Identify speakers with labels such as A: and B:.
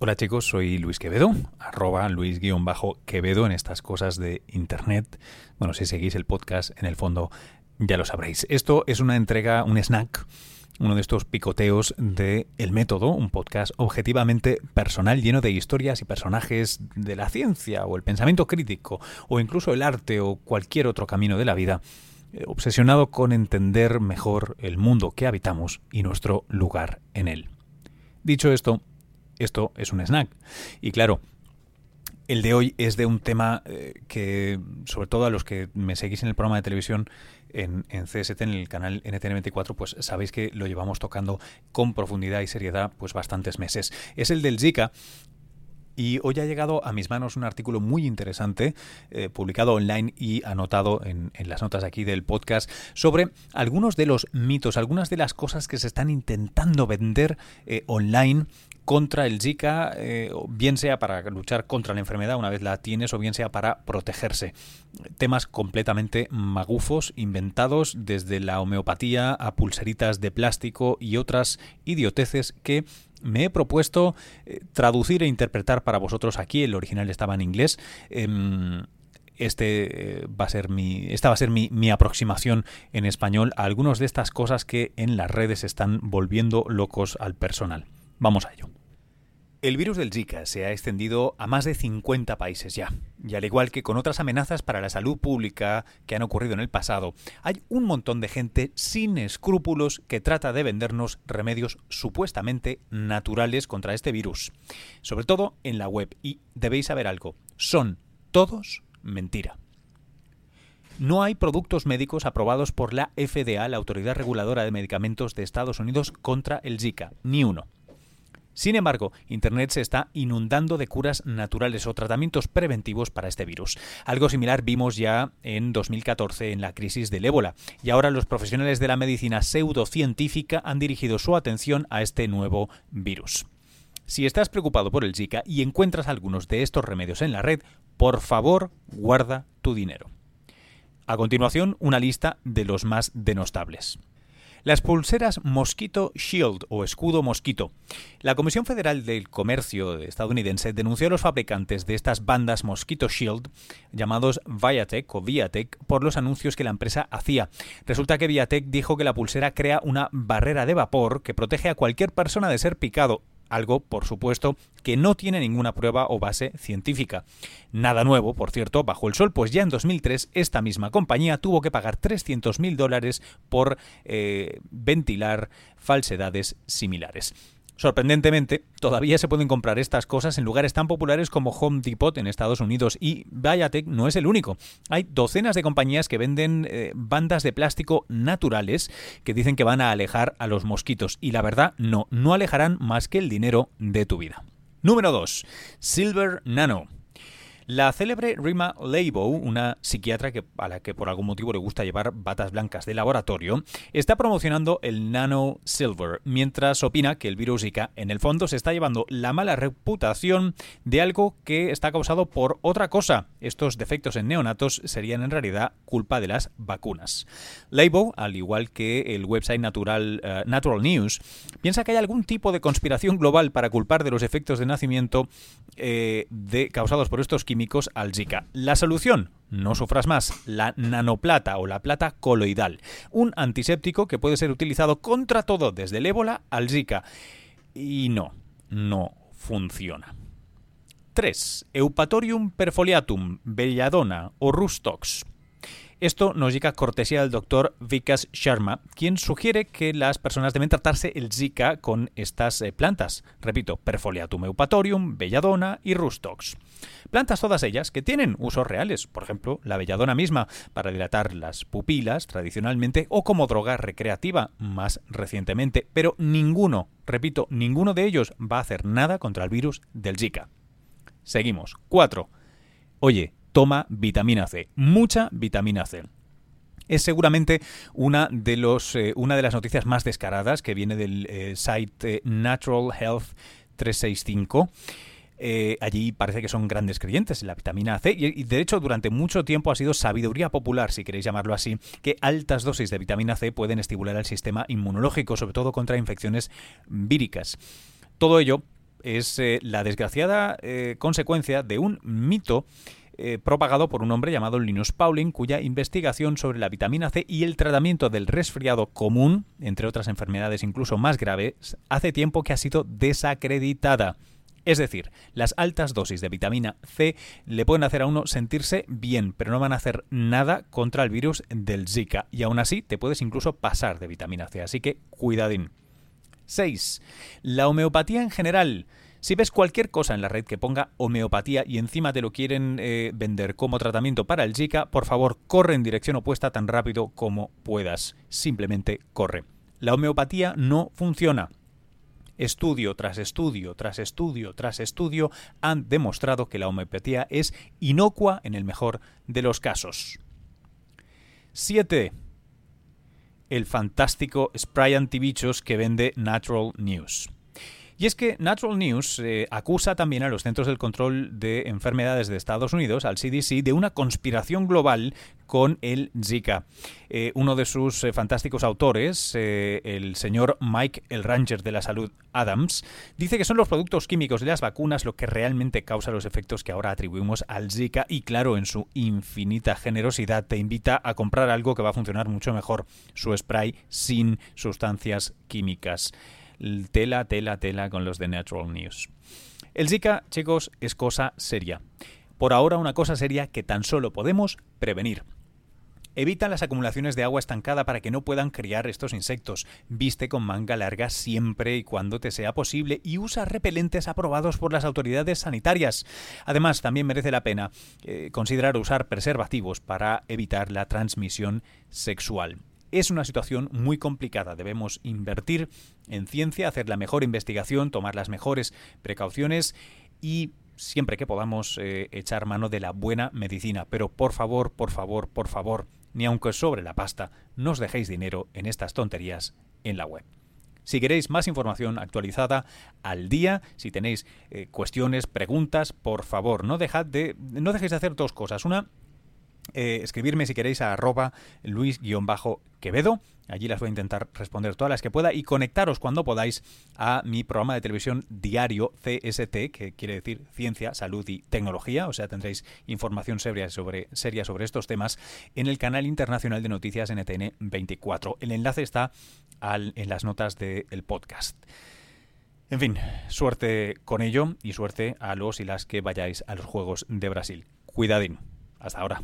A: Hola chicos, soy Luis Quevedo, arroba Luis-Quevedo en estas cosas de Internet. Bueno, si seguís el podcast, en el fondo ya lo sabréis. Esto es una entrega, un snack, uno de estos picoteos de El Método, un podcast objetivamente personal lleno de historias y personajes de la ciencia o el pensamiento crítico o incluso el arte o cualquier otro camino de la vida, eh, obsesionado con entender mejor el mundo que habitamos y nuestro lugar en él. Dicho esto, esto es un snack. Y claro, el de hoy es de un tema eh, que, sobre todo a los que me seguís en el programa de televisión en, CST, en el canal NTN24, pues sabéis que lo llevamos tocando con profundidad y seriedad pues bastantes meses. Es el del Zika y hoy ha llegado a mis manos un artículo muy interesante, eh, publicado online y anotado en, las notas aquí del podcast, sobre algunos de los mitos, algunas de las cosas que se están intentando vender eh, online contra el Zika, eh, bien sea para luchar contra la enfermedad una vez la tienes o bien sea para protegerse. Temas completamente magufos, inventados desde la homeopatía a pulseritas de plástico y otras idioteces que me he propuesto eh, traducir e interpretar para vosotros aquí. El original estaba en inglés. Em, este eh, va a ser mi, esta va a ser mi, mi, aproximación en español a algunas de estas cosas que en las redes están volviendo locos al personal. Vamos a ello. El virus del Zika se ha extendido a más de 50 países ya, y al igual que con otras amenazas para la salud pública que han ocurrido en el pasado, hay un montón de gente sin escrúpulos que trata de vendernos remedios supuestamente naturales contra este virus, sobre todo en la web, y debéis saber algo, son todos mentira. No hay productos médicos aprobados por la FDA, la Autoridad Reguladora de Medicamentos de Estados Unidos, contra el Zika, ni uno. Sin embargo, Internet se está inundando de curas naturales o tratamientos preventivos para este virus. Algo similar vimos ya en 2014 en la crisis del ébola, y ahora los profesionales de la medicina pseudocientífica han dirigido su atención a este nuevo virus. Si estás preocupado por el Zika y encuentras algunos de estos remedios en la red, por favor guarda tu dinero. A continuación, una lista de los más denostables. Las pulseras Mosquito Shield o escudo mosquito. La Comisión Federal del Comercio estadounidense denunció a los fabricantes de estas bandas Mosquito Shield, llamados Viatech o Viatech, por los anuncios que la empresa hacía. Resulta que Viatech dijo que la pulsera crea una barrera de vapor que protege a cualquier persona de ser picado algo, por supuesto, que no tiene ninguna prueba o base científica. Nada nuevo, por cierto, bajo el sol, pues ya en 2003 esta misma compañía tuvo que pagar 300.000 dólares por eh, ventilar falsedades similares. Sorprendentemente, todavía se pueden comprar estas cosas en lugares tan populares como Home Depot en Estados Unidos y Viatech no es el único. Hay docenas de compañías que venden eh, bandas de plástico naturales que dicen que van a alejar a los mosquitos y la verdad no, no alejarán más que el dinero de tu vida. Número 2. Silver Nano. La célebre Rima Leibow, una psiquiatra a la que por algún motivo le gusta llevar batas blancas de laboratorio, está promocionando el Nano Silver, mientras opina que el virus Zika en el fondo se está llevando la mala reputación de algo que está causado por otra cosa. Estos defectos en neonatos serían en realidad culpa de las vacunas. Leibow, al igual que el website natural, eh, Natural News, piensa que hay algún tipo de conspiración global para culpar de los efectos de nacimiento eh, causados por estos químicos al Zika. La solución, no sufras más, la nanoplata o la plata coloidal, un antiséptico que puede ser utilizado contra todo, desde el ébola al Zika. Y no, no funciona. 3. Eupatorium perfoliatum, belladona o rustox. Esto nos llega cortesía del doctor Vikas Sharma, quien sugiere que las personas deben tratarse el Zika con estas eh, plantas. Repito, Perfoliatum eupatorium, belladona y rustox. Plantas todas ellas que tienen usos reales, por ejemplo, la belladona misma para dilatar las pupilas tradicionalmente o como droga recreativa más recientemente, pero ninguno, repito, ninguno de ellos va a hacer nada contra el virus del Zika. Seguimos. 4. Oye, toma vitamina C, mucha vitamina C. Es seguramente una de, eh, las noticias más descaradas que viene del eh, site Natural Health 365. Eh, allí parece que son grandes creyentes en la vitamina C y, de hecho durante mucho tiempo ha sido sabiduría popular, si queréis llamarlo así, que altas dosis de vitamina C pueden estimular el sistema inmunológico, sobre todo contra infecciones víricas. Todo ello es eh, la desgraciada eh, consecuencia de un mito eh, propagado por un hombre llamado Linus Pauling, cuya investigación sobre la vitamina C y el tratamiento del resfriado común, entre otras enfermedades incluso más graves, hace tiempo que ha sido desacreditada. Es decir, las altas dosis de vitamina C le pueden hacer a uno sentirse bien, pero no van a hacer nada contra el virus del Zika. Y aún así te puedes incluso pasar de vitamina C. Así que cuidadín. 6. La homeopatía en general. Si ves cualquier cosa en la red que ponga homeopatía y encima te lo quieren eh, vender como tratamiento para el Zika, por favor corre en dirección opuesta tan rápido como puedas. Simplemente corre. La homeopatía no funciona. Estudio tras estudio tras estudio tras estudio han demostrado que la homeopatía es inocua en el mejor de los casos. 7. El fantástico spray antibichos que vende Natural News. Y es que Natural News eh, acusa también a los Centros del Control de Enfermedades de Estados Unidos, al CDC, de una conspiración global con el Zika. Eh, uno de sus eh, fantásticos autores, el señor Mike, el Ranger de la Salud Adams, dice que son los productos químicos de las vacunas lo que realmente causa los efectos que ahora atribuimos al Zika y claro, en su infinita generosidad te invita a comprar algo que va a funcionar mucho mejor, su spray sin sustancias químicas tela, tela, tela con los de Natural News. El Zika, chicos, es cosa seria. Por ahora una cosa seria que tan solo podemos prevenir. Evita las acumulaciones de agua estancada para que no puedan criar estos insectos. Viste con manga larga siempre y cuando te sea posible y usa repelentes aprobados por las autoridades sanitarias. Además, también merece la pena eh, considerar usar preservativos para evitar la transmisión sexual. Es una situación muy complicada. Debemos invertir en ciencia, hacer la mejor investigación, tomar las mejores precauciones y siempre que podamos eh, echar mano de la buena medicina. Pero por favor, por favor, por favor, ni aunque sobre la pasta, no os dejéis dinero en estas tonterías en la web. Si queréis más información actualizada al día, si tenéis eh, cuestiones, preguntas, por favor, no, dejad de, no dejéis de hacer dos cosas. Una, eh, escribirme si queréis a arroba luis-quevedo. Allí las voy a intentar responder todas las que pueda y conectaros cuando podáis a mi programa de televisión diario CST, que quiere decir Ciencia, Salud y Tecnología. O sea, tendréis información seria sobre, estos temas en el canal internacional de noticias NTN 24. El enlace está en las notas del podcast. En fin, suerte con ello y suerte a los y las que vayáis a los Juegos de Brasil. Cuidadín. Hasta ahora.